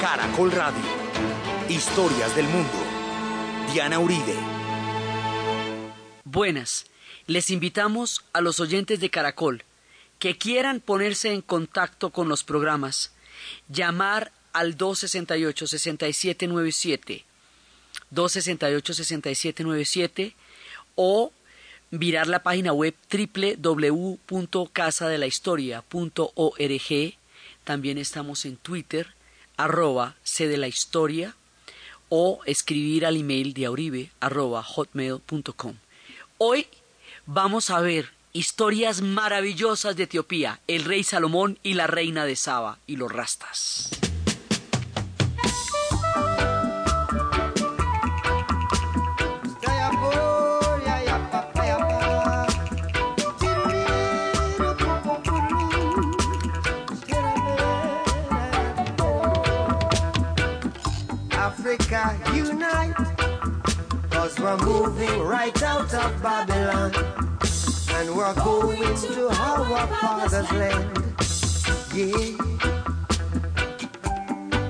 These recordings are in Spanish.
Caracol Radio. Historias del mundo. Diana Uribe. Buenas. Les invitamos a los oyentes de Caracol que quieran ponerse en contacto con los programas, llamar al 268-6797, 268-6797 o mirar la página web www.casadelahistoria.org. También estamos en Twitter, arroba C de la historia, o escribir al email de arroba hotmail.com. Hoy vamos a ver historias maravillosas de Etiopía, el rey Salomón y la reina de Saba y los rastas. Africa unite, cause we're moving right out of Babylon, and we're going to our father's land. Yeah.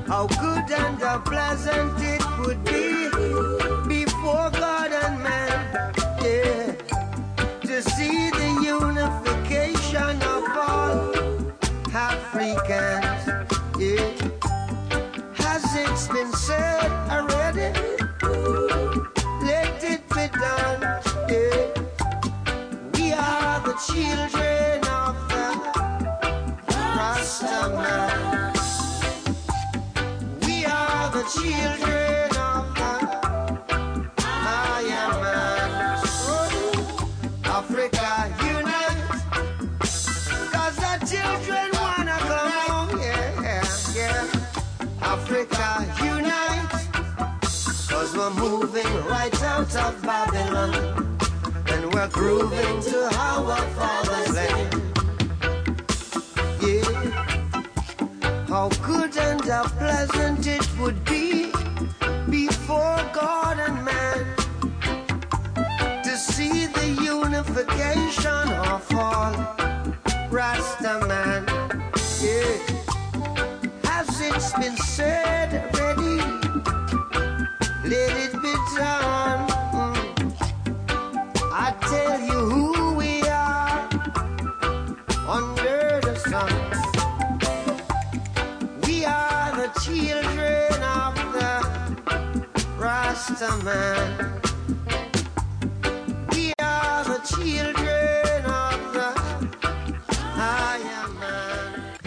How good and how pleasant it would be before God and man, yeah, to see the unification of all Africans, yeah. Has it been said out of Babylon, and we're grooving to our father's land. Yeah. How good and how pleasant it would be before God and man to see the unification of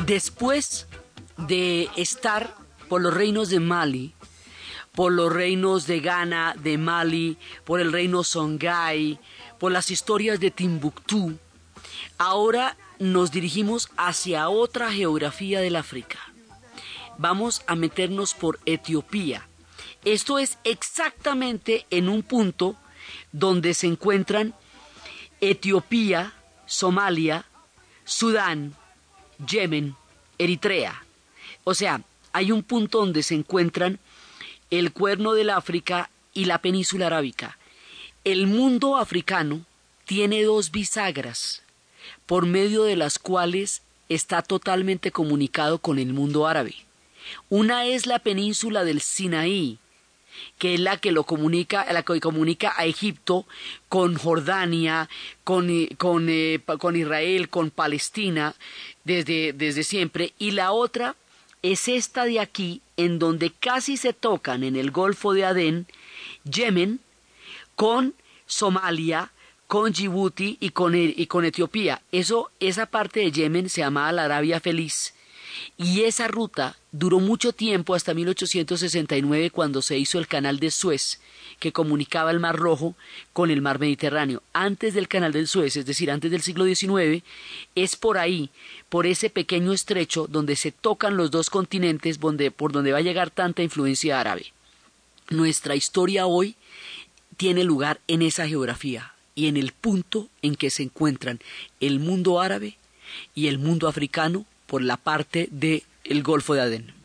Después de estar por los reinos de Mali, por los reinos de Ghana, de Mali, por el reino Songhai, por las historias de Timbuktu, ahora nos dirigimos hacia otra geografía del África. Vamos a meternos por Etiopía. Esto es exactamente en un punto donde se encuentran Etiopía, Somalia, Sudán, Yemen, Eritrea. O sea, hay un punto donde se encuentran el cuerno del África y la península arábica. El mundo africano tiene dos bisagras por medio de las cuales está totalmente comunicado con el mundo árabe. Una es la península del Sinaí, que es la que lo comunica, la que comunica a Egipto con Jordania, con, con, eh, con Israel, con Palestina desde, desde siempre, y la otra es esta de aquí, en donde casi se tocan en el Golfo de Adén, Yemen, con Somalia, con Djibouti y con, y con Etiopía. Eso, esa parte de Yemen se llamaba la Arabia Feliz. Y esa ruta duró mucho tiempo hasta 1869 cuando se hizo el canal de Suez, que comunicaba el Mar Rojo con el Mar Mediterráneo. Antes del canal del Suez, es decir, antes del siglo XIX, es por ahí, por ese pequeño estrecho donde se tocan los dos continentes, por donde va a llegar tanta influencia árabe. Nuestra historia hoy tiene lugar en esa geografía y en el punto en que se encuentran el mundo árabe y el mundo africano por la parte del el Golfo de Adén.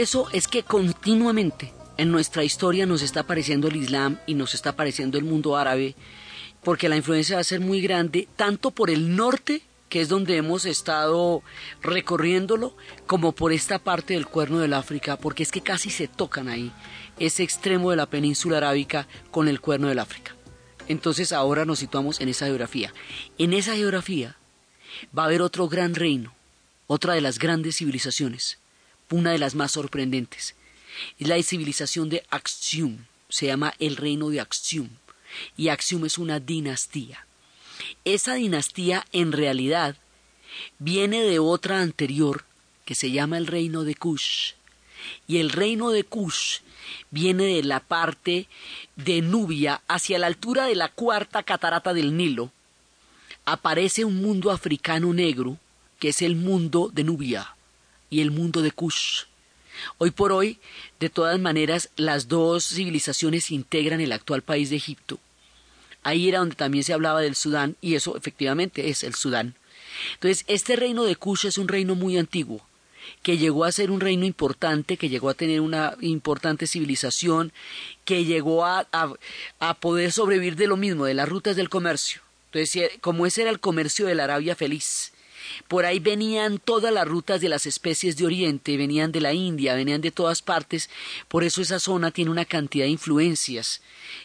Eso es que continuamente en nuestra historia nos está apareciendo el Islam y nos está apareciendo el mundo árabe, porque la influencia va a ser muy grande, tanto por el norte, que es donde hemos estado recorriéndolo, como por esta parte del cuerno del África, porque es que casi se tocan ahí, ese extremo de la península arábica con el cuerno del África. Entonces ahora nos situamos en esa geografía. En esa geografía va a haber otro gran reino, otra de las grandes civilizaciones, una de las más sorprendentes. Es la civilización de Axium, se llama el reino de Axium, y Axium es una dinastía. Esa dinastía en realidad viene de otra anterior que se llama el reino de Kush. Y el reino de Kush viene de la parte de Nubia hacia la altura de la cuarta catarata del Nilo. Aparece un mundo africano negro que es el mundo de Nubia y el mundo de Kush. Hoy por hoy, de todas maneras, las dos civilizaciones integran el actual país de Egipto. Ahí era donde también se hablaba del Sudán, y eso efectivamente es el Sudán. Entonces, este reino de Kush es un reino muy antiguo, que llegó a ser un reino importante, que llegó a tener una importante civilización, que llegó a, a, poder sobrevivir de lo mismo, de las rutas del comercio. Entonces, como ese era el comercio de la Arabia feliz, por ahí venían todas las rutas de las especies de Oriente, venían de la India, venían de todas partes, por eso esa zona tiene una cantidad de influencias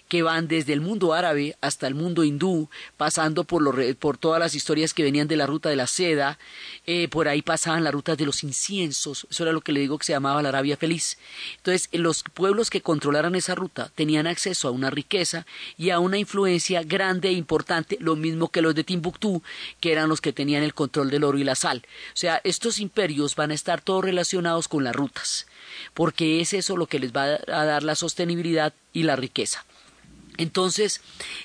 que van desde el mundo árabe hasta el mundo hindú, pasando por, por todas las historias que venían de la ruta de la seda, eh, por ahí pasaban las rutas de los inciensos, eso era lo que le digo que se llamaba la Arabia Feliz. Entonces, los pueblos que controlaran esa ruta tenían acceso a una riqueza y a una influencia grande e importante, lo mismo que los de Timbuktu, que eran los que tenían el control del oro y la sal. O sea, estos imperios van a estar todos relacionados con las rutas, porque es eso lo que les va a dar la sostenibilidad y la riqueza. Entonces,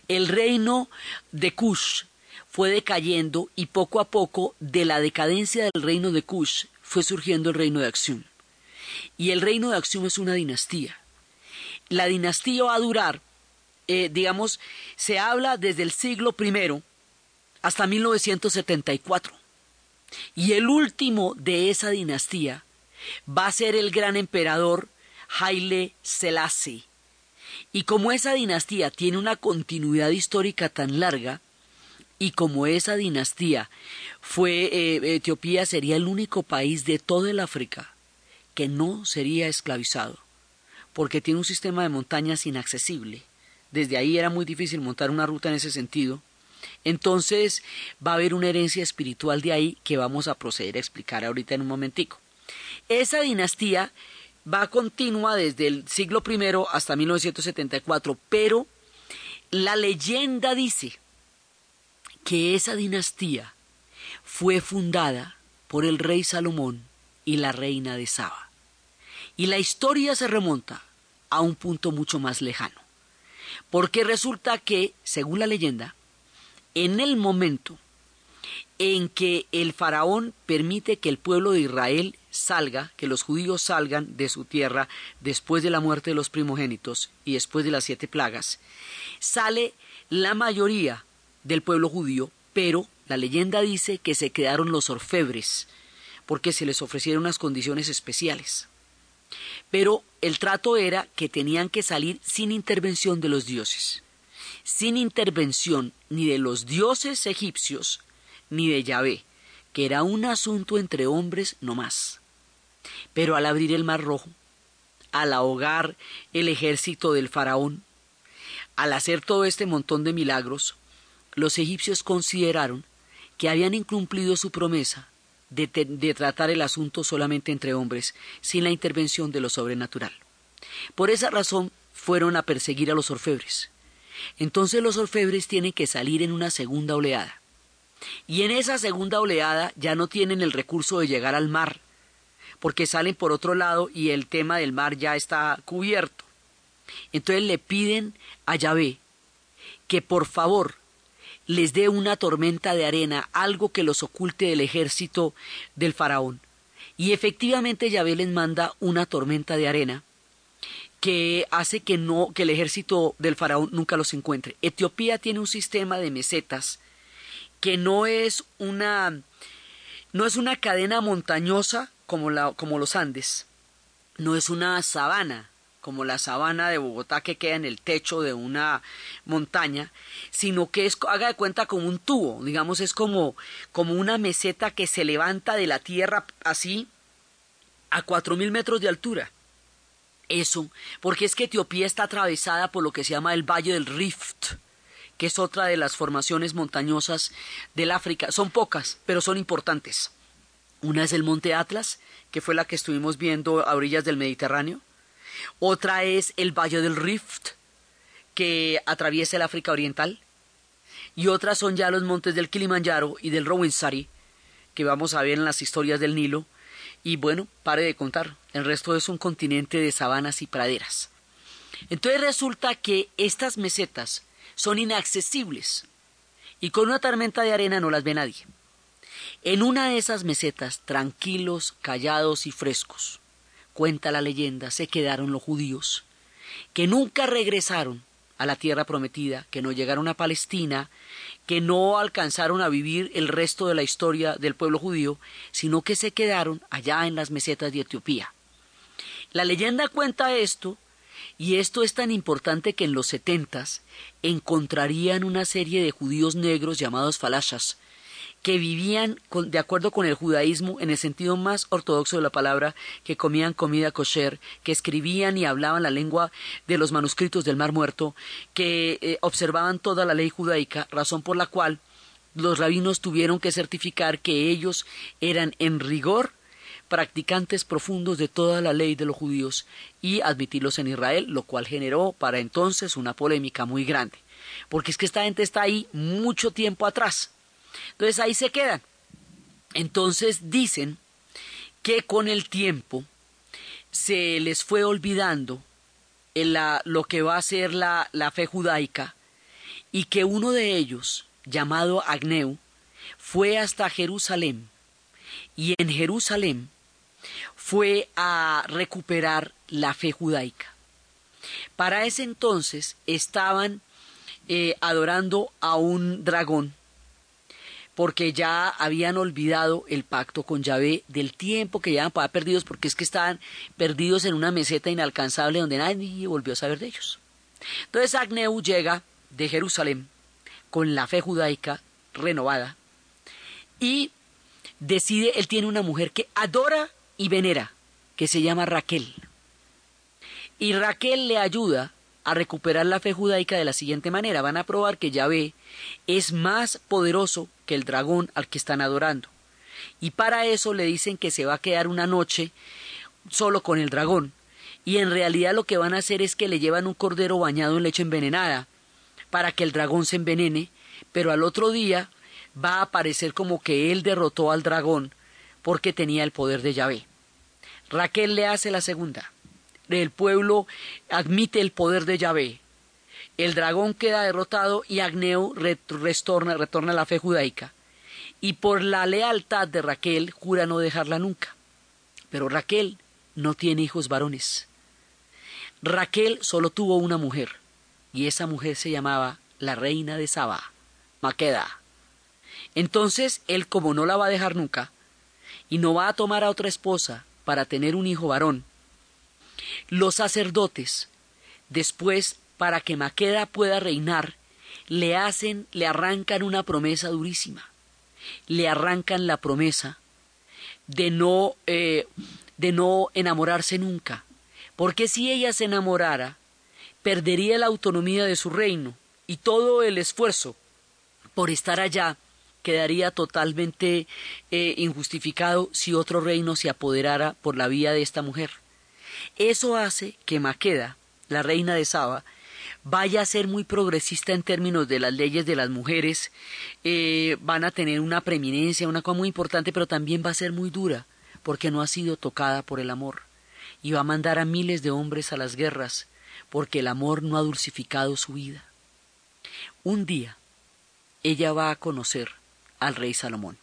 el reino de Kush fue decayendo y poco a poco de la decadencia del reino de Kush fue surgiendo el reino de Axium. Y el reino de Axium es una dinastía. La dinastía va a durar, eh, digamos, se habla desde el siglo I hasta 1974. Y el último de esa dinastía va a ser el gran emperador Haile Selassie y como esa dinastía tiene una continuidad histórica tan larga, y como esa dinastía fue, eh, Etiopía sería el único país de todo el África que no sería esclavizado, porque tiene un sistema de montañas inaccesible. Desde ahí era muy difícil montar una ruta en ese sentido. Entonces va a haber una herencia espiritual de ahí que vamos a proceder a explicar ahorita en un momentico. Esa dinastía va continua desde el siglo I hasta 1974, pero la leyenda dice que esa dinastía fue fundada por el rey Salomón y la reina de Saba. Y la historia se remonta a un punto mucho más lejano, porque resulta que, según la leyenda, en el momento en que el faraón permite que el pueblo de Israel salga, que los judíos salgan de su tierra después de la muerte de los primogénitos y después de las siete plagas, sale la mayoría del pueblo judío, pero la leyenda dice que se quedaron los orfebres, porque se les ofrecieron unas condiciones especiales. Pero el trato era que tenían que salir sin intervención de los dioses, sin intervención ni de los dioses egipcios, ni de Yahvé, que era un asunto entre hombres no más. Pero al abrir el mar rojo, al ahogar el ejército del faraón, al hacer todo este montón de milagros, los egipcios consideraron que habían incumplido su promesa de, tratar el asunto solamente entre hombres, sin la intervención de lo sobrenatural. Por esa razón fueron a perseguir a los orfebres. Entonces los orfebres tienen que salir en una segunda oleada. Y en esa segunda oleada ya no tienen el recurso de llegar al mar, porque salen por otro lado y el tema del mar ya está cubierto. Entonces le piden a Yahvé que por favor les dé una tormenta de arena, algo que los oculte del ejército del faraón. Y efectivamente Yahvé les manda una tormenta de arena que hace que no que el ejército del faraón nunca los encuentre. Etiopía tiene un sistema de mesetas que no es una no es una cadena montañosa como, los Andes, no es una sabana, como la sabana de Bogotá que queda en el techo de una montaña, sino que es, haga de cuenta como un tubo, digamos, es como, como una meseta que se levanta de la tierra así a cuatro mil metros de altura. Eso, porque es que Etiopía está atravesada por lo que se llama el Valle del Rift, que es otra de las formaciones montañosas del África. Son pocas, pero son importantes. Una es el Monte Atlas, que fue la que estuvimos viendo a orillas del Mediterráneo. Otra es el Valle del Rift, que atraviesa el África Oriental. Y otras son ya los montes del Kilimanjaro y del Rawensari, que vamos a ver en las historias del Nilo, y bueno, pare de contar, el resto es un continente de sabanas y praderas. Entonces resulta que estas mesetas son inaccesibles y con una tormenta de arena no las ve nadie. En una de esas mesetas, tranquilos, callados y frescos, cuenta la leyenda, se quedaron los judíos, que nunca regresaron a la tierra prometida, que no llegaron a Palestina, que no alcanzaron a vivir el resto de la historia del pueblo judío, sino que se quedaron allá en las mesetas de Etiopía. La leyenda cuenta esto, y esto es tan importante que en los setentas encontrarían una serie de judíos negros llamados falashas, que vivían de acuerdo con el judaísmo en el sentido más ortodoxo de la palabra, que comían comida kosher, que escribían y hablaban la lengua de los manuscritos del Mar Muerto, que eh, observaban toda la ley judaica, razón por la cual los rabinos tuvieron que certificar que ellos eran en rigor practicantes profundos de toda la ley de los judíos y admitirlos en Israel, lo cual generó para entonces una polémica muy grande, porque es que esta gente está ahí mucho tiempo atrás entonces ahí se quedan. Entonces dicen que con el tiempo se les fue olvidando lo que va a ser la, la fe judaica y que uno de ellos, llamado Agneu, fue hasta Jerusalén y en Jerusalén fue a recuperar la fe judaica. Para ese entonces estaban eh, adorando a un dragón porque ya habían olvidado el pacto con Yahvé del tiempo que llevaban para perdidos, porque es que estaban perdidos en una meseta inalcanzable donde nadie volvió a saber de ellos. Entonces Agneu llega de Jerusalén con la fe judaica renovada y decide, él tiene una mujer que adora y venera, que se llama Raquel. Y Raquel le ayuda a recuperar la fe judaica de la siguiente manera. Van a probar que Yahvé es más poderoso que el dragón al que están adorando. Y para eso le dicen que se va a quedar una noche solo con el dragón. Y en realidad lo que van a hacer es que le llevan un cordero bañado en leche envenenada para que el dragón se envenene, pero al otro día va a parecer como que él derrotó al dragón porque tenía el poder de Yahvé. Raquel le hace la segunda el pueblo admite el poder de Yahvé. El dragón queda derrotado y Agneo retorna, retorna a la fe judaica. Y por la lealtad de Raquel jura no dejarla nunca. Pero Raquel no tiene hijos varones. Raquel solo tuvo una mujer, y esa mujer se llamaba la reina de Saba, Maqueda. Entonces él, como no la va a dejar nunca, y no va a tomar a otra esposa para tener un hijo varón, los sacerdotes, después, para que Maqueda pueda reinar, le hacen, le arrancan una promesa durísima. Le arrancan la promesa de no, eh, de no enamorarse nunca. Porque si ella se enamorara, perdería la autonomía de su reino y todo el esfuerzo por estar allá quedaría totalmente eh, injustificado si otro reino se apoderara por la vía de esta mujer. Eso hace que Maqueda, la reina de Saba, vaya a ser muy progresista en términos de las leyes de las mujeres, eh, van a tener una preeminencia, una cosa muy importante, pero también va a ser muy dura, porque no ha sido tocada por el amor, y va a mandar a miles de hombres a las guerras, porque el amor no ha dulcificado su vida. Un día, ella va a conocer al rey Salomón.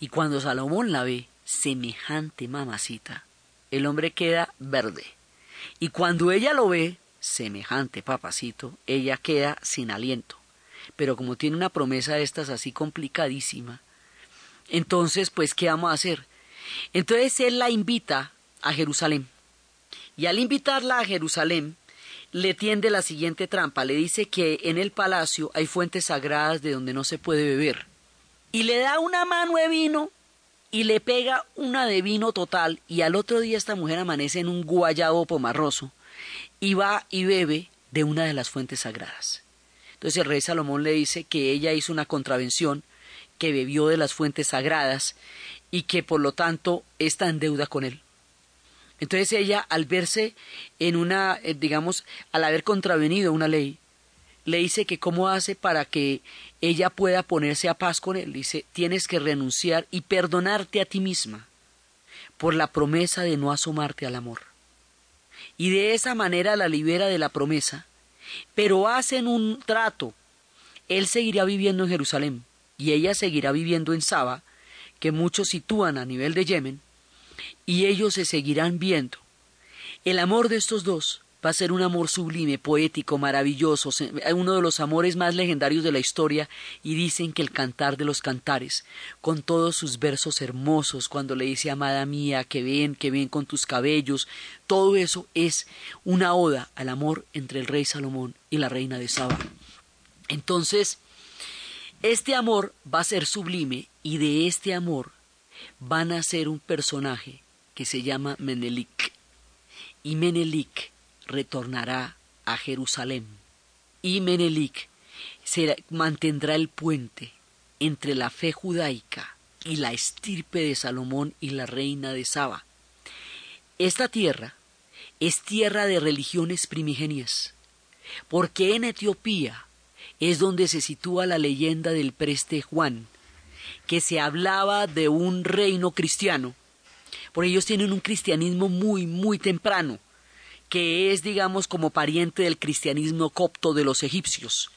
Y cuando Salomón la ve, semejante mamacita, el hombre queda verde. Y cuando ella lo ve, semejante papacito, ella queda sin aliento. Pero como tiene una promesa de estas así complicadísima, entonces, pues, ¿qué vamos a hacer? Entonces él la invita a Jerusalén. Y al invitarla a Jerusalén, le tiende la siguiente trampa. Le dice que en el palacio hay fuentes sagradas de donde no se puede beber. Y le da una mano de vino y le pega una de vino total. Y al otro día esta mujer amanece en un guayabo pomarroso y va y bebe de una de las fuentes sagradas. Entonces el rey Salomón le dice que ella hizo una contravención, que bebió de las fuentes sagradas y que por lo tanto está en deuda con él. Entonces ella, al verse en una, eh, digamos, al haber contravenido una ley, le dice que cómo hace para que ella pueda ponerse a paz con él. Dice, tienes que renunciar y perdonarte a ti misma por la promesa de no asomarte al amor. Y de esa manera la libera de la promesa, pero hacen un trato. Él seguirá viviendo en Jerusalén y ella seguirá viviendo en Saba, que muchos sitúan a nivel de Yemen, y ellos se seguirán viendo. El amor de estos dos va a ser un amor sublime, poético, maravilloso, uno de los amores más legendarios de la historia, y dicen que el cantar de los cantares, con todos sus versos hermosos, cuando le dice amada mía, que ven, que ven con tus cabellos, todo eso es una oda al amor entre el rey Salomón y la reina de Saba. Entonces, este amor va a ser sublime y de este amor van a ser un personaje que se llama Menelik. Y Menelik retornará a Jerusalén. Y Menelik se mantendrá el puente entre la fe judaica y la estirpe de Salomón y la reina de Saba. Esta tierra es tierra de religiones primigenias, porque en Etiopía es donde se sitúa la leyenda del preste Juan, que se hablaba de un reino cristiano, porque ellos tienen un cristianismo muy, muy temprano, que es, digamos, como pariente del cristianismo copto de los egipcios.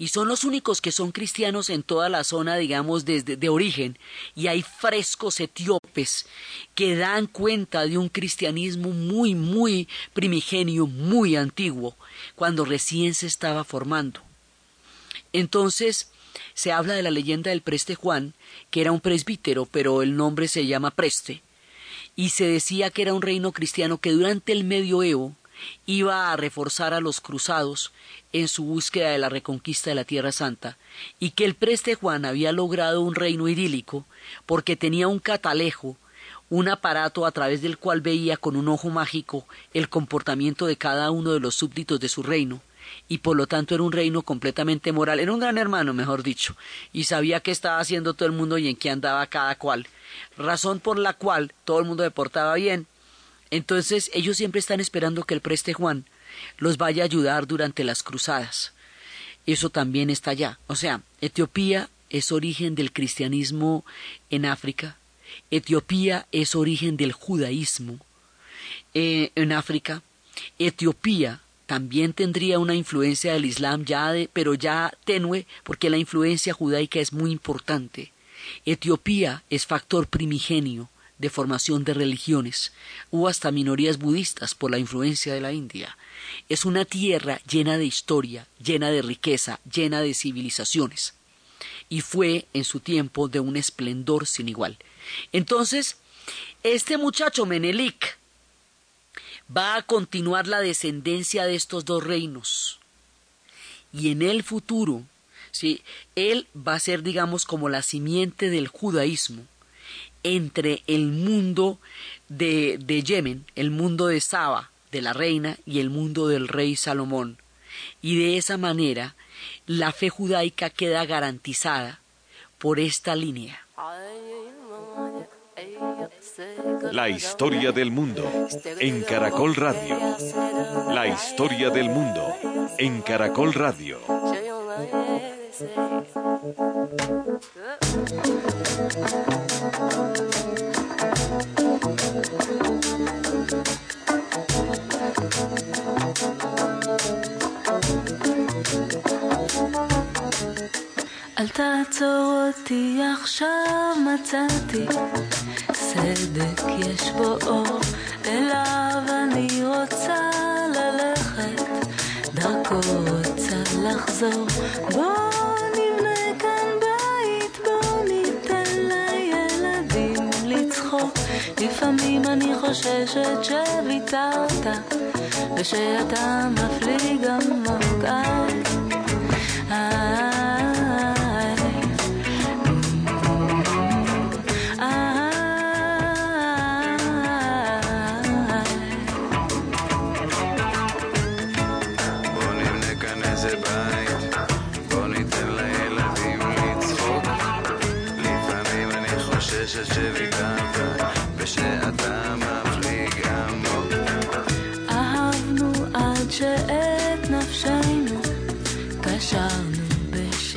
Y son los únicos que son cristianos en toda la zona, digamos, desde de origen. Y hay frescos etíopes que dan cuenta de un cristianismo muy, muy primigenio, muy antiguo, cuando recién se estaba formando. Entonces, se habla de la leyenda del preste Juan, que era un presbítero, pero el nombre se llama preste, y se decía que era un reino cristiano que durante el medioevo iba a reforzar a los cruzados en su búsqueda de la reconquista de la Tierra Santa, y que el preste Juan había logrado un reino idílico porque tenía un catalejo, un aparato a través del cual veía con un ojo mágico el comportamiento de cada uno de los súbditos de su reino, y por lo tanto era un reino completamente moral, era un gran hermano, mejor dicho, y sabía qué estaba haciendo todo el mundo y en qué andaba cada cual, razón por la cual todo el mundo se portaba bien. Entonces ellos siempre están esperando que el preste Juan los vaya a ayudar durante las cruzadas. Eso también está allá. O sea, Etiopía es origen del cristianismo en África. Etiopía es origen del judaísmo eh, en África. Etiopía también tendría una influencia del Islam ya de, pero ya tenue, porque la influencia judaica es muy importante. Etiopía es factor primigenio de formación de religiones, o hasta minorías budistas por la influencia de la India. Es una tierra llena de historia, llena de riqueza, llena de civilizaciones. Y fue en su tiempo de un esplendor sin igual. Entonces, este muchacho Menelik, va a continuar la descendencia de estos dos reinos. Y en el futuro, ¿sí? él va a ser, digamos, como la simiente del judaísmo entre el mundo de, de Yemen, el mundo de Saba, de la reina, y el mundo del rey Salomón. Y de esa manera, la fe judaica queda garantizada por esta línea. La historia del mundo en Caracol Radio. La historia del mundo en Caracol Radio. אל תעצור אותי עכשיו מצאתי צדק יש בו אור, אליו אני רוצה ללכת, דרכו רוצה לחזור. בוא נבנה כאן בית, בוא ניתן לילדים לצחוק, לפעמים אני חוששת שוויתרת ושאתה מפליג עמוק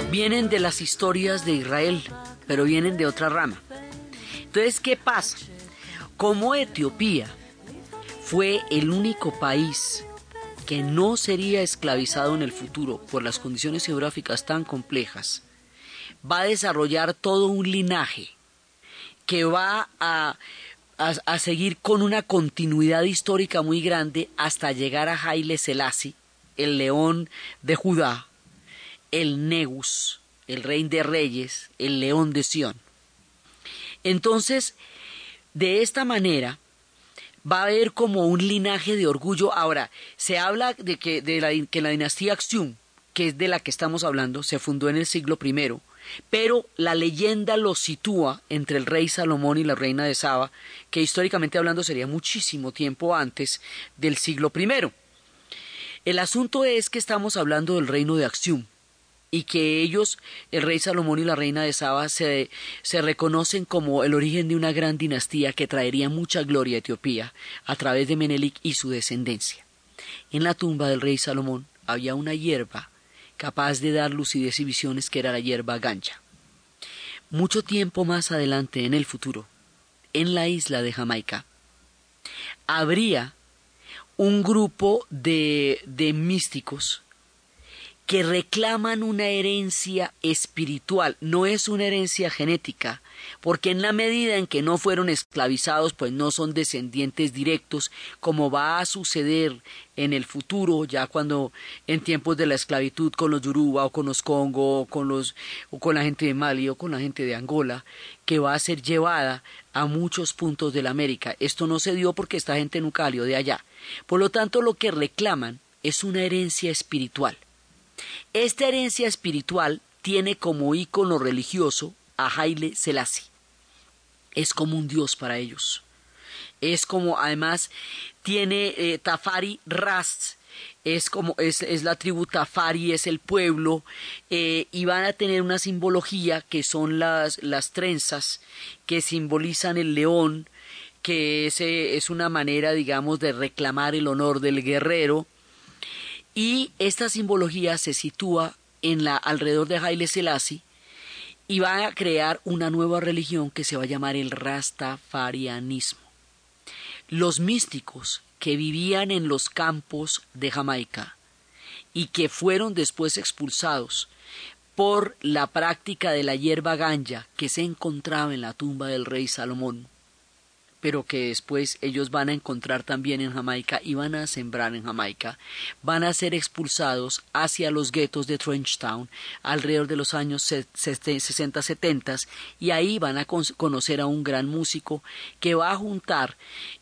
Vienen de las historias de Israel, pero vienen de otra rama. Entonces, ¿qué pasa? Como Etiopía fue el único país que no sería esclavizado en el futuro por las condiciones geográficas tan complejas, va a desarrollar todo un linaje que va a, a, seguir con una continuidad histórica muy grande hasta llegar a Haile Selassie, el león de Judá, el Negus, el rey de reyes, el león de Sión. Entonces, de esta manera, va a haber como un linaje de orgullo. Ahora, se habla de que, de la, que la dinastía Axium, que es de la que estamos hablando, se fundó en el siglo I, pero la leyenda lo sitúa entre el rey Salomón y la reina de Saba, que históricamente hablando sería muchísimo tiempo antes del siglo I. El asunto es que estamos hablando del reino de Axium, y que ellos, el rey Salomón y la reina de Saba, se, se, reconocen como el origen de una gran dinastía que traería mucha gloria a Etiopía a través de Menelik y su descendencia. En la tumba del rey Salomón había una hierba capaz de dar lucidez y visiones que era la hierba gancha. Mucho tiempo más adelante en el futuro, en la isla de Jamaica, habría un grupo de, de místicos que reclaman una herencia espiritual, no es una herencia genética, porque en la medida en que no fueron esclavizados, pues no son descendientes directos, como va a suceder en el futuro, ya cuando en tiempos de la esclavitud con los Yoruba o con los Congo o con los o con la gente de Mali o con la gente de Angola, que va a ser llevada a muchos puntos de la América. Esto no se dio porque esta gente nunca salió de allá. Por lo tanto, lo que reclaman es una herencia espiritual. Esta herencia espiritual tiene como ícono religioso a Haile Selassie. Es como un dios para ellos. Es como, además, tiene eh, Tafari Rast, es como es, la tribu Tafari, es el pueblo, eh, y van a tener una simbología que son las, las trenzas que simbolizan el león, que es, es una manera, digamos, de reclamar el honor del guerrero, y esta simbología se sitúa en la alrededor de Haile Selassie y va a crear una nueva religión que se va a llamar el Rastafarianismo. Los místicos que vivían en los campos de Jamaica y que fueron después expulsados por la práctica de la hierba ganja que se encontraba en la tumba del rey Salomón pero que después ellos van a encontrar también en Jamaica y van a sembrar en Jamaica, van a ser expulsados hacia los guetos de Trenchtown alrededor de los años 60-70 y ahí van a conocer a un gran músico que va a juntar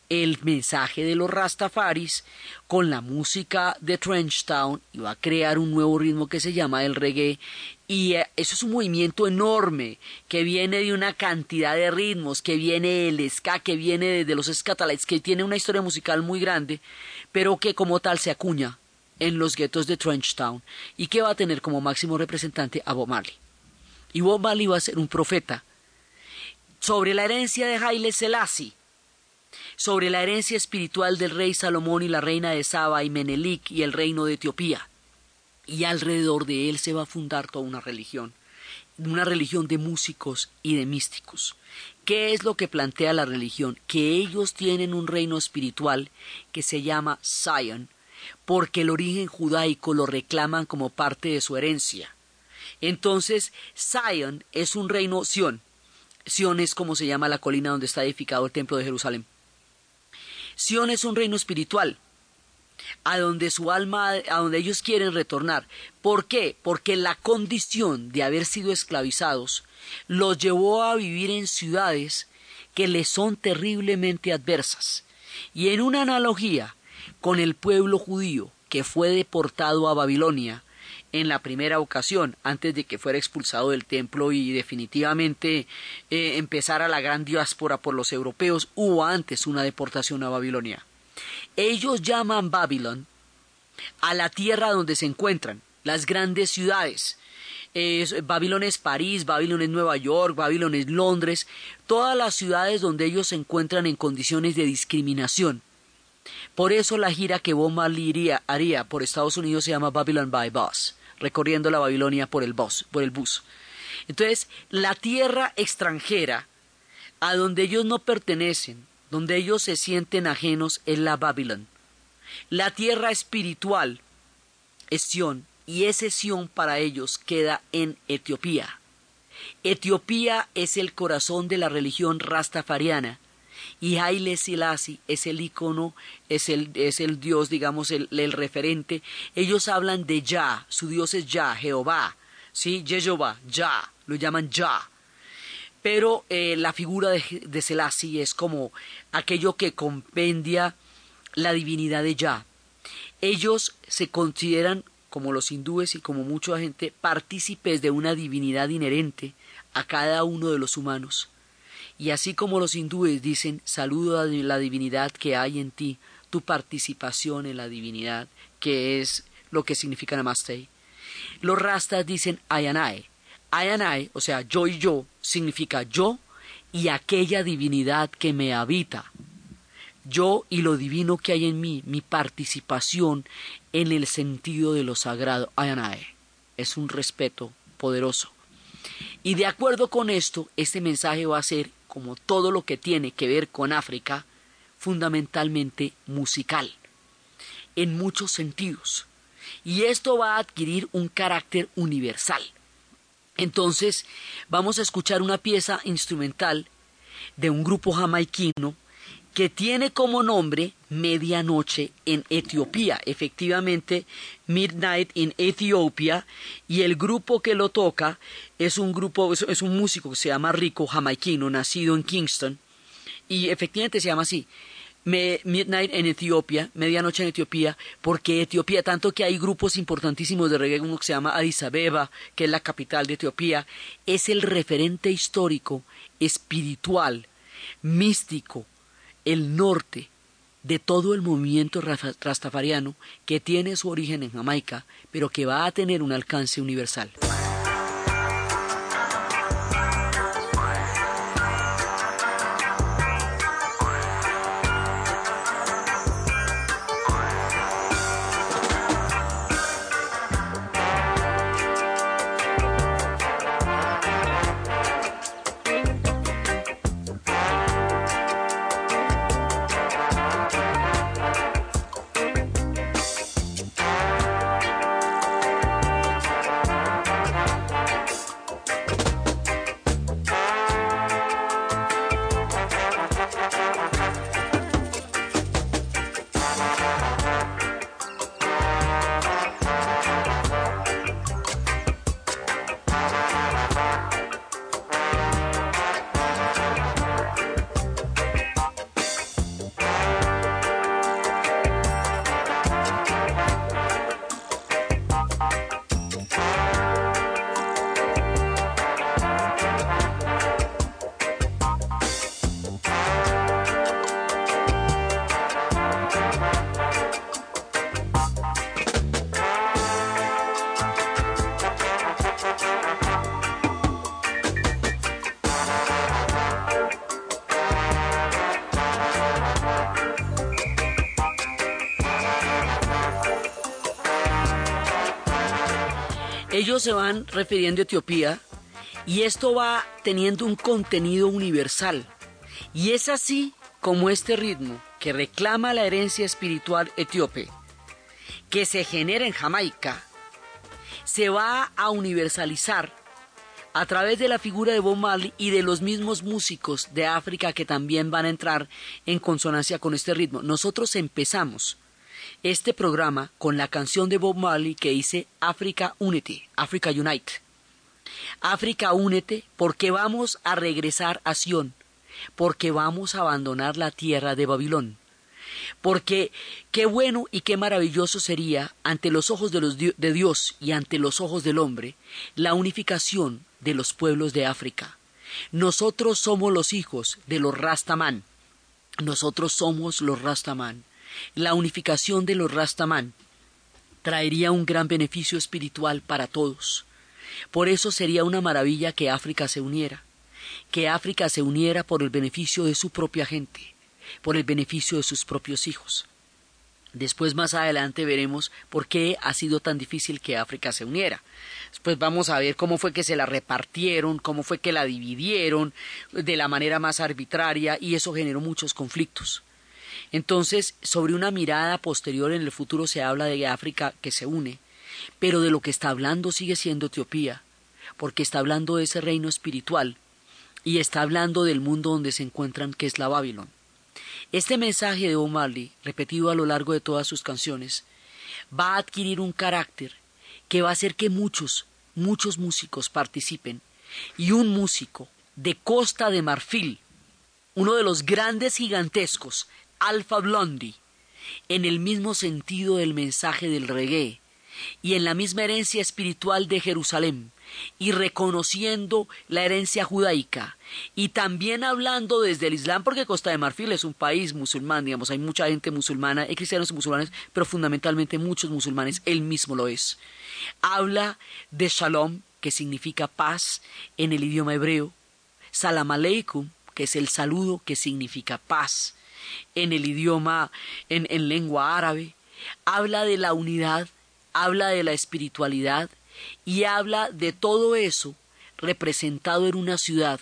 el mensaje de los Rastafaris con la música de Trenchtown y va a crear un nuevo ritmo que se llama el reggae y eh, eso es un movimiento enorme que viene de una cantidad de ritmos, que viene del ska, que viene de los scatalites, que tiene una historia musical muy grande, pero que como tal se acuña en los guetos de Trenchtown y que va a tener como máximo representante a Bob Marley. Y Bob Marley va a ser un profeta sobre la herencia de Haile Selassie sobre la herencia espiritual del rey Salomón y la reina de Saba y Menelik y el reino de Etiopía. Y alrededor de él se va a fundar toda una religión, una religión de músicos y de místicos. ¿Qué es lo que plantea la religión? Que ellos tienen un reino espiritual que se llama Zion, porque el origen judaico lo reclaman como parte de su herencia. Entonces, Zion es un reino Sion. Sion es como se llama la colina donde está edificado el templo de Jerusalén. Sion es un reino espiritual, a donde su alma, a donde ellos quieren retornar. ¿Por qué? Porque la condición de haber sido esclavizados los llevó a vivir en ciudades que le son terriblemente adversas. Y en una analogía con el pueblo judío que fue deportado a Babilonia en la primera ocasión, antes de que fuera expulsado del templo y definitivamente eh, empezara la gran diáspora por los europeos, hubo antes una deportación a Babilonia. Ellos llaman Babilón a la tierra donde se encuentran, las grandes ciudades. Babilón es París, Babilón es Nueva York, Babilón es Londres, todas las ciudades donde ellos se encuentran en condiciones de discriminación. Por eso la gira que Bob Marley haría por Estados Unidos se llama Babylon by Bus, recorriendo la Babilonia por el bus, por el bus. Entonces, la tierra extranjera a donde ellos no pertenecen, donde ellos se sienten ajenos, es la Babilón. La tierra espiritual es Sion, y ese Sion para ellos queda en Etiopía. Etiopía es el corazón de la religión rastafariana y Haile Selassie es el icono, es el, es el dios, digamos, el, referente. Ellos hablan de Yah, su dios es Yah, Jehová, ¿sí? Jehová, Yah, lo llaman Yah. Pero eh, la figura de, Selassie es como aquello que compendia la divinidad de Yah. Ellos se consideran, como los hindúes y como mucha gente, partícipes de una divinidad inherente a cada uno de los humanos. Y así como los hindúes dicen, saludo a la divinidad que hay en ti, tu participación en la divinidad, que es lo que significa Namaste. Los rastas dicen Ayanai, o sea, yo y yo, significa yo y aquella divinidad que me habita. Yo y lo divino que hay en mí, mi participación en el sentido de lo sagrado. Ayanai. Es un respeto poderoso. Y de acuerdo con esto, este mensaje va a ser como todo lo que tiene que ver con África, fundamentalmente musical, en muchos sentidos. Y esto va a adquirir un carácter universal. Entonces, vamos a escuchar una pieza instrumental de un grupo jamaiquino que tiene como nombre Medianoche en Etiopía, efectivamente Midnight in Ethiopia, y el grupo que lo toca es un grupo, es, un músico que se llama Rico, jamaiquino, nacido en Kingston, y efectivamente se llama así, Midnight en Etiopía, Medianoche en Etiopía, porque Etiopía, tanto que hay grupos importantísimos de reggae, uno que se llama Addis Abeba, que es la capital de Etiopía, es el referente histórico, espiritual, místico, el norte de todo el movimiento rastafariano que tiene su origen en Jamaica, pero que va a tener un alcance universal. Ellos se van refiriendo a Etiopía y esto va teniendo un contenido universal. Y es así como este ritmo que reclama la herencia espiritual etíope, que se genera en Jamaica, se va a universalizar a través de la figura de Bob Marley y de los mismos músicos de África que también van a entrar en consonancia con este ritmo. Nosotros empezamos este programa con la canción de Bob Marley que dice Africa Unity, Africa Unite. África únete porque vamos a regresar a Sion. porque vamos a abandonar la tierra de Babilón. Porque qué bueno y qué maravilloso sería ante los ojos de, de Dios y ante los ojos del hombre la unificación de los pueblos de África. Nosotros somos los hijos de los Rastamán. Nosotros somos los Rastamán. La unificación de los Rastamán traería un gran beneficio espiritual para todos. Por eso sería una maravilla que África se uniera, que África se uniera por el beneficio de su propia gente, por el beneficio de sus propios hijos. Después más adelante veremos por qué ha sido tan difícil que África se uniera. Después vamos a ver cómo fue que se la repartieron, cómo fue que la dividieron de la manera más arbitraria y eso generó muchos conflictos. Entonces, sobre una mirada posterior en el futuro se habla de África que se une, pero de lo que está hablando sigue siendo Etiopía, porque está hablando de ese reino espiritual y está hablando del mundo donde se encuentran, que es la Babilón. Este mensaje de O'Malley, repetido a lo largo de todas sus canciones, va a adquirir un carácter que va a hacer que muchos, muchos músicos participen, y un músico de Costa de Marfil, uno de los grandes gigantescos, Alpha Blondie, en el mismo sentido del mensaje del reggae, y en la misma herencia espiritual de Jerusalén, y reconociendo la herencia judaica y también hablando desde el Islam porque Costa de Marfil es un país musulmán, digamos, hay mucha gente musulmana, hay cristianos y musulmanes, pero fundamentalmente muchos musulmanes, él mismo lo es. Habla de Shalom, que significa paz en el idioma hebreo, Salam Aleikum, que es el saludo que significa paz en el idioma, en, en lengua árabe, habla de la unidad, habla de la espiritualidad, y habla de todo eso representado en una ciudad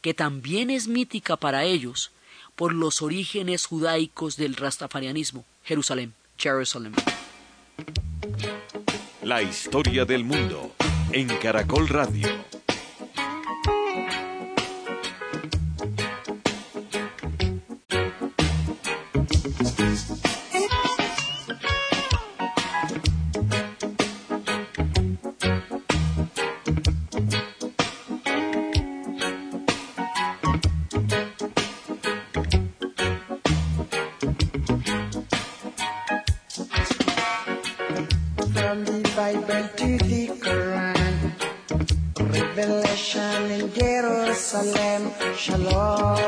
que también es mítica para ellos por los orígenes judaicos del rastafarianismo, Jerusalén, Jerusalem. La historia del mundo en Caracol Radio. Jerusalem. Shalom.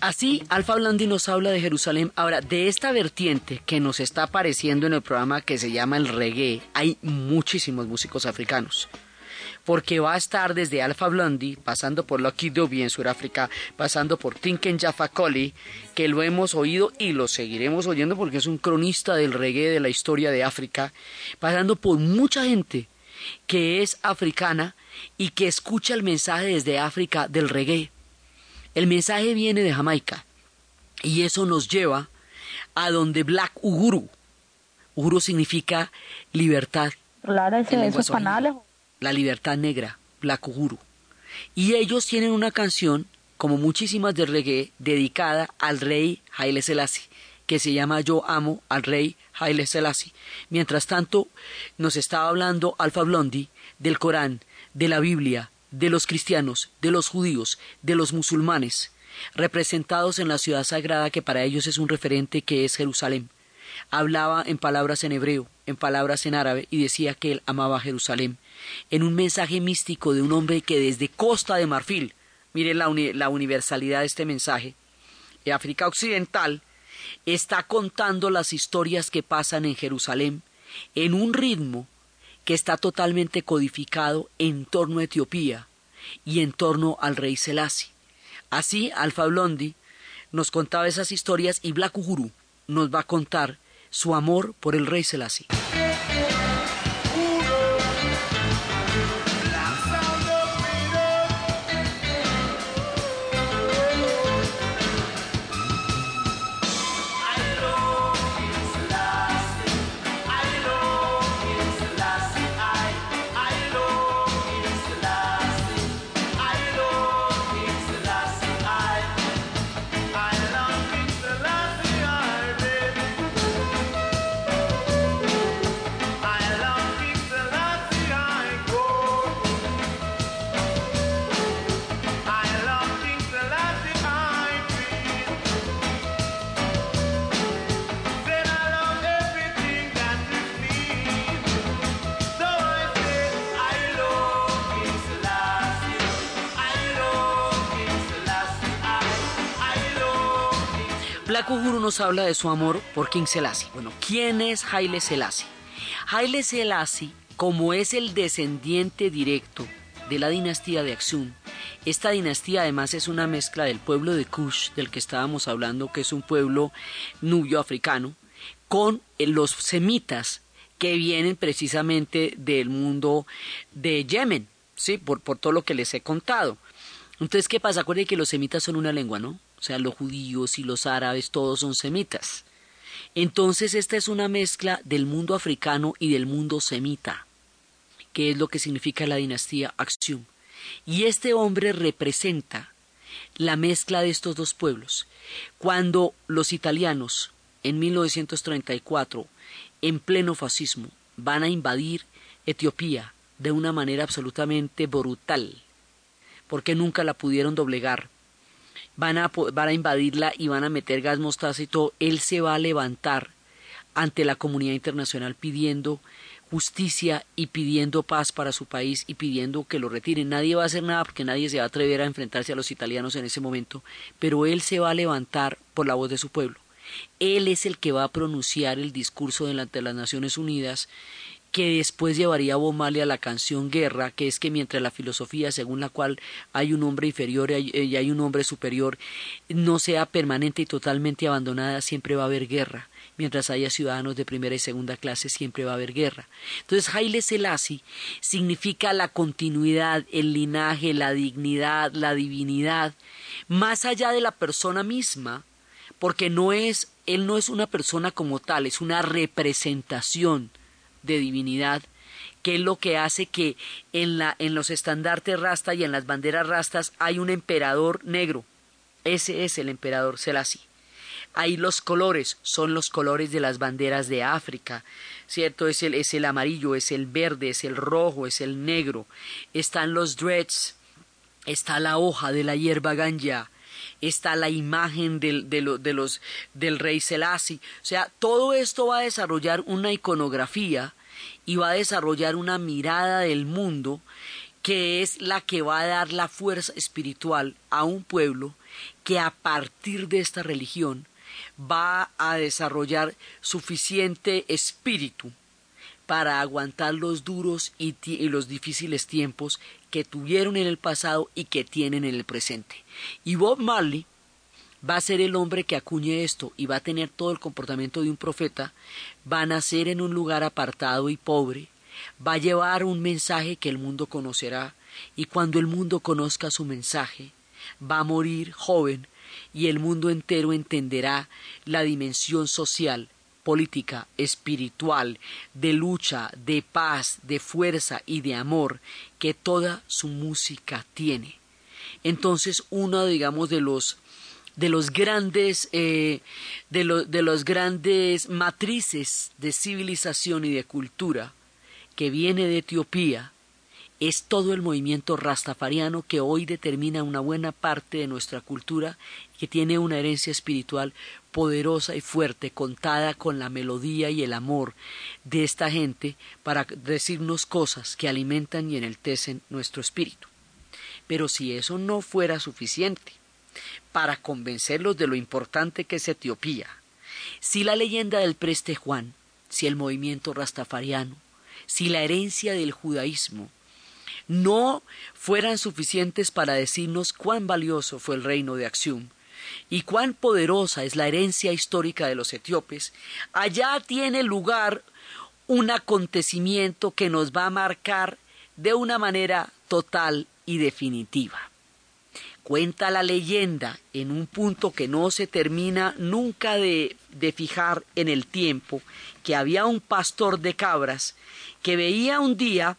Así, Alfa Blandi nos habla de Jerusalén. Ahora, de esta vertiente que nos está apareciendo en el programa que se llama el reggae, hay muchísimos músicos africanos. Porque va a estar desde Alfa Blondie, pasando por Lucky Dube en Sudáfrica, pasando por Tinken Jaffa que lo hemos oído y lo seguiremos oyendo porque es un cronista del reggae de la historia de África, pasando por mucha gente que es africana y que escucha el mensaje desde África del reggae. El mensaje viene de Jamaica y eso nos lleva a donde Black Uhuru. Uhuru significa libertad. La libertad negra, Black Uhuru. Y ellos tienen una canción, como muchísimas de reggae, dedicada al rey Haile Selassie, que se llama Yo amo al rey Haile Selassie. Mientras tanto, nos estaba hablando Alfa Blondi del Corán, de la Biblia, de los cristianos, de los judíos, de los musulmanes, representados en la ciudad sagrada que para ellos es un referente que es Jerusalén. Hablaba en palabras en hebreo, en palabras en árabe y decía que él amaba Jerusalén, en un mensaje místico de un hombre que desde Costa de Marfil, miren la, la universalidad de este mensaje, de África Occidental, está contando las historias que pasan en Jerusalén en un ritmo que está totalmente codificado en torno a Etiopía y en torno al rey Selassie. Así, Alfa Blondi nos contaba esas historias y Black Uhuru nos va a contar su amor por el rey Selassie. Black Uhuru nos habla de su amor por King Selassie. Bueno, ¿quién es Haile Selassie? Haile Selassie, como es el descendiente directo de la dinastía de Axum, esta dinastía además es una mezcla del pueblo de Kush, del que estábamos hablando, que es un pueblo nubio africano, con los semitas que vienen precisamente del mundo de Yemen, ¿sí? por, por todo lo que les he contado. Entonces, ¿qué pasa? Acuérdense que los semitas son una lengua, ¿no? Sea, los judíos y los árabes todos son semitas. Entonces esta es una mezcla del mundo africano y del mundo semita, que es lo que significa la dinastía Axium. Y este hombre representa la mezcla de estos dos pueblos. Cuando los italianos, en 1934, en pleno fascismo, van a invadir Etiopía de una manera absolutamente brutal, porque nunca la pudieron doblegar, van a, van a invadirla y van a meter gas mostaza y todo, él se va a levantar ante la comunidad internacional pidiendo justicia y pidiendo paz para su país y pidiendo que lo retiren. Nadie va a hacer nada porque nadie se va a atrever a enfrentarse a los italianos en ese momento, pero él se va a levantar por la voz de su pueblo. Él es el que va a pronunciar el discurso delante de las Naciones Unidas que después llevaría a Bob a la canción Guerra, que es que mientras la filosofía según la cual hay un hombre inferior y hay un hombre superior no sea permanente y totalmente abandonada, siempre va a haber guerra. Mientras haya ciudadanos de primera y segunda clase, siempre va a haber guerra. Entonces, Haile Selassie significa la continuidad, el linaje, la dignidad, la divinidad, más allá de la persona misma, porque no es, él no es una persona como tal, es una representación de divinidad, que es lo que hace que en, la, en los estandartes rasta y en las banderas rastas hay un emperador negro. Ese es el emperador Selassie. Ahí los colores son los colores de las banderas de África, ¿cierto? Es el, es el amarillo, es el verde, es el rojo, es el negro. Están los dreads, está la hoja de la hierba ganja, está la imagen del, de, los, del rey Selassie. O sea, todo esto va a desarrollar una iconografía y va a desarrollar una mirada del mundo que es la que va a dar la fuerza espiritual a un pueblo que a partir de esta religión va a desarrollar suficiente espíritu para aguantar los duros y, los difíciles tiempos que tuvieron en el pasado y que tienen en el presente. Y Bob Marley va a ser el hombre que acuñe esto y va a tener todo el comportamiento de un profeta, va a nacer en un lugar apartado y pobre, va a llevar un mensaje que el mundo conocerá y cuando el mundo conozca su mensaje, va a morir joven y el mundo entero entenderá la dimensión social, política, espiritual, de lucha, de paz, de fuerza y de amor que toda su música tiene. Entonces, uno, digamos, de los de los grandes eh, de, de los grandes matrices de civilización y de cultura que viene de Etiopía es todo el movimiento rastafariano que hoy determina una buena parte de nuestra cultura que tiene una herencia espiritual poderosa y fuerte, contada con la melodía y el amor de esta gente para decirnos cosas que alimentan y enaltecen nuestro espíritu. Pero si eso no fuera suficiente para convencerlos de lo importante que es Etiopía, si la leyenda del preste Juan, si el movimiento rastafariano, si la herencia del judaísmo, no fueran suficientes para decirnos cuán valioso fue el reino de Axium y cuán poderosa es la herencia histórica de los etíopes, allá tiene lugar un acontecimiento que nos va a marcar de una manera total y definitiva. Cuenta la leyenda en un punto que no se termina nunca de, de fijar en el tiempo, que había un pastor de cabras que veía un día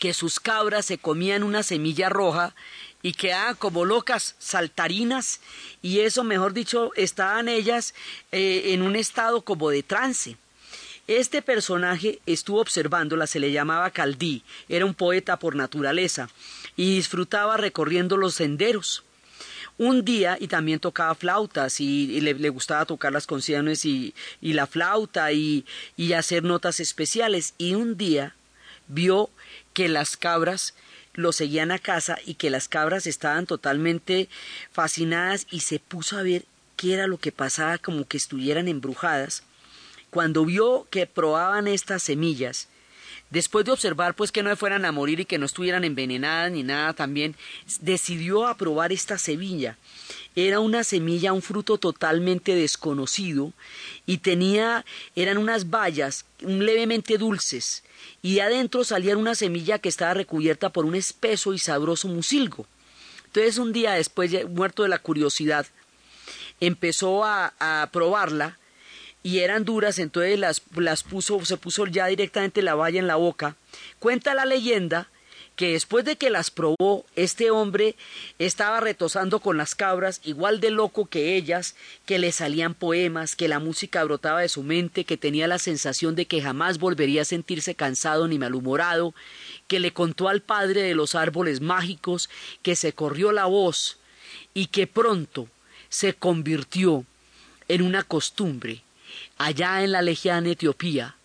que sus cabras se comían una semilla roja y quedaban como locas, saltarinas, y eso, mejor dicho, estaban ellas eh, en un estado como de trance. Este personaje estuvo observándola, se le llamaba Caldí, era un poeta por naturaleza, y disfrutaba recorriendo los senderos. Un día, y también tocaba flautas, y, le, gustaba tocar las conciertos y, y la flauta, y, y hacer notas especiales, y un día vio que las cabras lo seguían a casa y que las cabras estaban totalmente fascinadas y se puso a ver qué era lo que pasaba como que estuvieran embrujadas. Cuando vio que probaban estas semillas, después de observar pues que no fueran a morir y que no estuvieran envenenadas ni nada también, decidió aprobar esta semilla. Era una semilla, un fruto totalmente desconocido y tenía, eran unas bayas levemente dulces y adentro salía una semilla que estaba recubierta por un espeso y sabroso musilgo. Entonces un día después, muerto de la curiosidad, empezó a, a probarla y eran duras, entonces las, las puso, se puso ya directamente la valla en la boca. Cuenta la leyenda que después de que las probó, este hombre estaba retosando con las cabras, igual de loco que ellas, que le salían poemas, que la música brotaba de su mente, que tenía la sensación de que jamás volvería a sentirse cansado ni malhumorado, que le contó al padre de los árboles mágicos, que se corrió la voz y que pronto se convirtió en una costumbre allá en la lejana Etiopía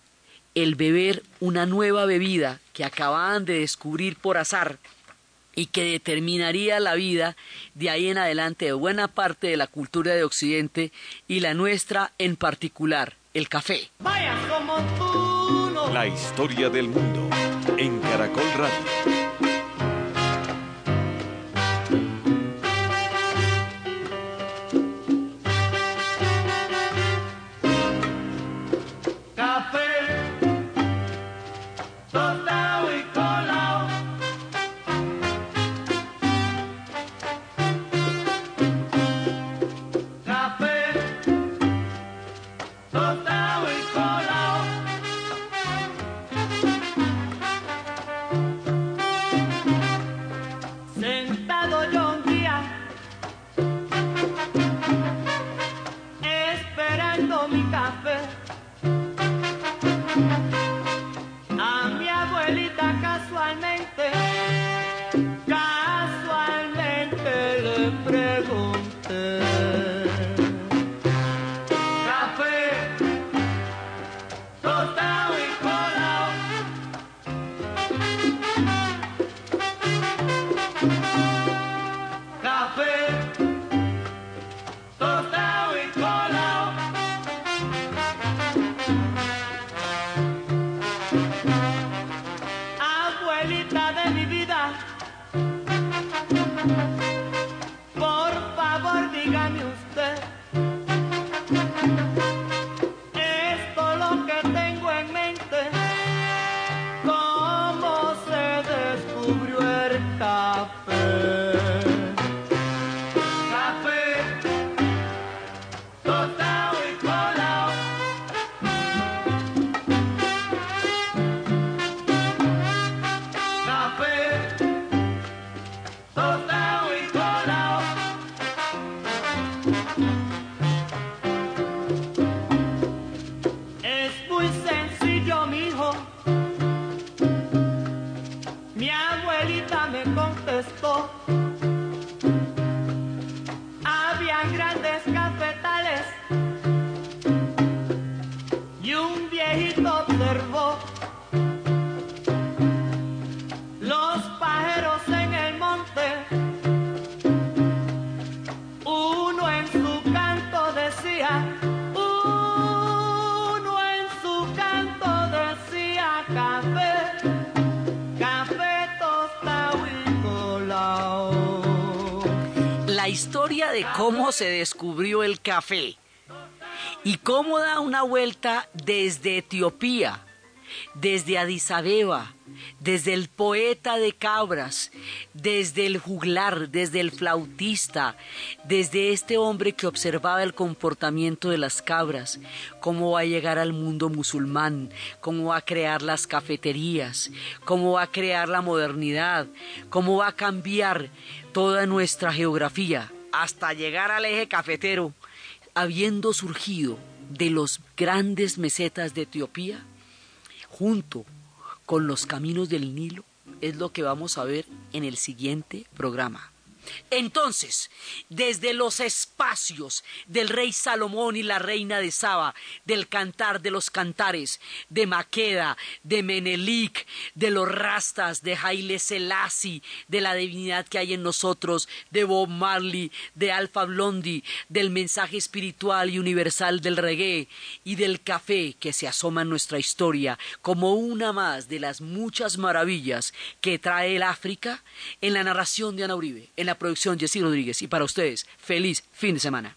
el beber una nueva bebida que acababan de descubrir por azar y que determinaría la vida de ahí en adelante de buena parte de la cultura de Occidente y la nuestra en particular, el café. La historia del mundo en Caracol Radio. Se descubrió el café. Y cómo da una vuelta desde Etiopía, desde Addis Abeba, desde el poeta de cabras, desde el juglar, desde el flautista, desde este hombre que observaba el comportamiento de las cabras, cómo va a llegar al mundo musulmán, cómo va a crear las cafeterías, cómo va a crear la modernidad, cómo va a cambiar toda nuestra geografía hasta llegar al eje cafetero, habiendo surgido de los grandes mesetas de Etiopía, junto con los caminos del Nilo, es lo que vamos a ver en el siguiente programa. Entonces, desde los espacios del rey Salomón y la reina de Saba, del cantar de los cantares, de Maqueda, de Menelik, de los rastas, de Haile Selassie, de la divinidad que hay en nosotros, de Bob Marley, de Alfa Blondie, del mensaje espiritual y universal del reggae y del café que se asoma en nuestra historia como una más de las muchas maravillas que trae el África en la narración de Ana Uribe, en producción Jessy Rodríguez. Y para ustedes, feliz fin de semana.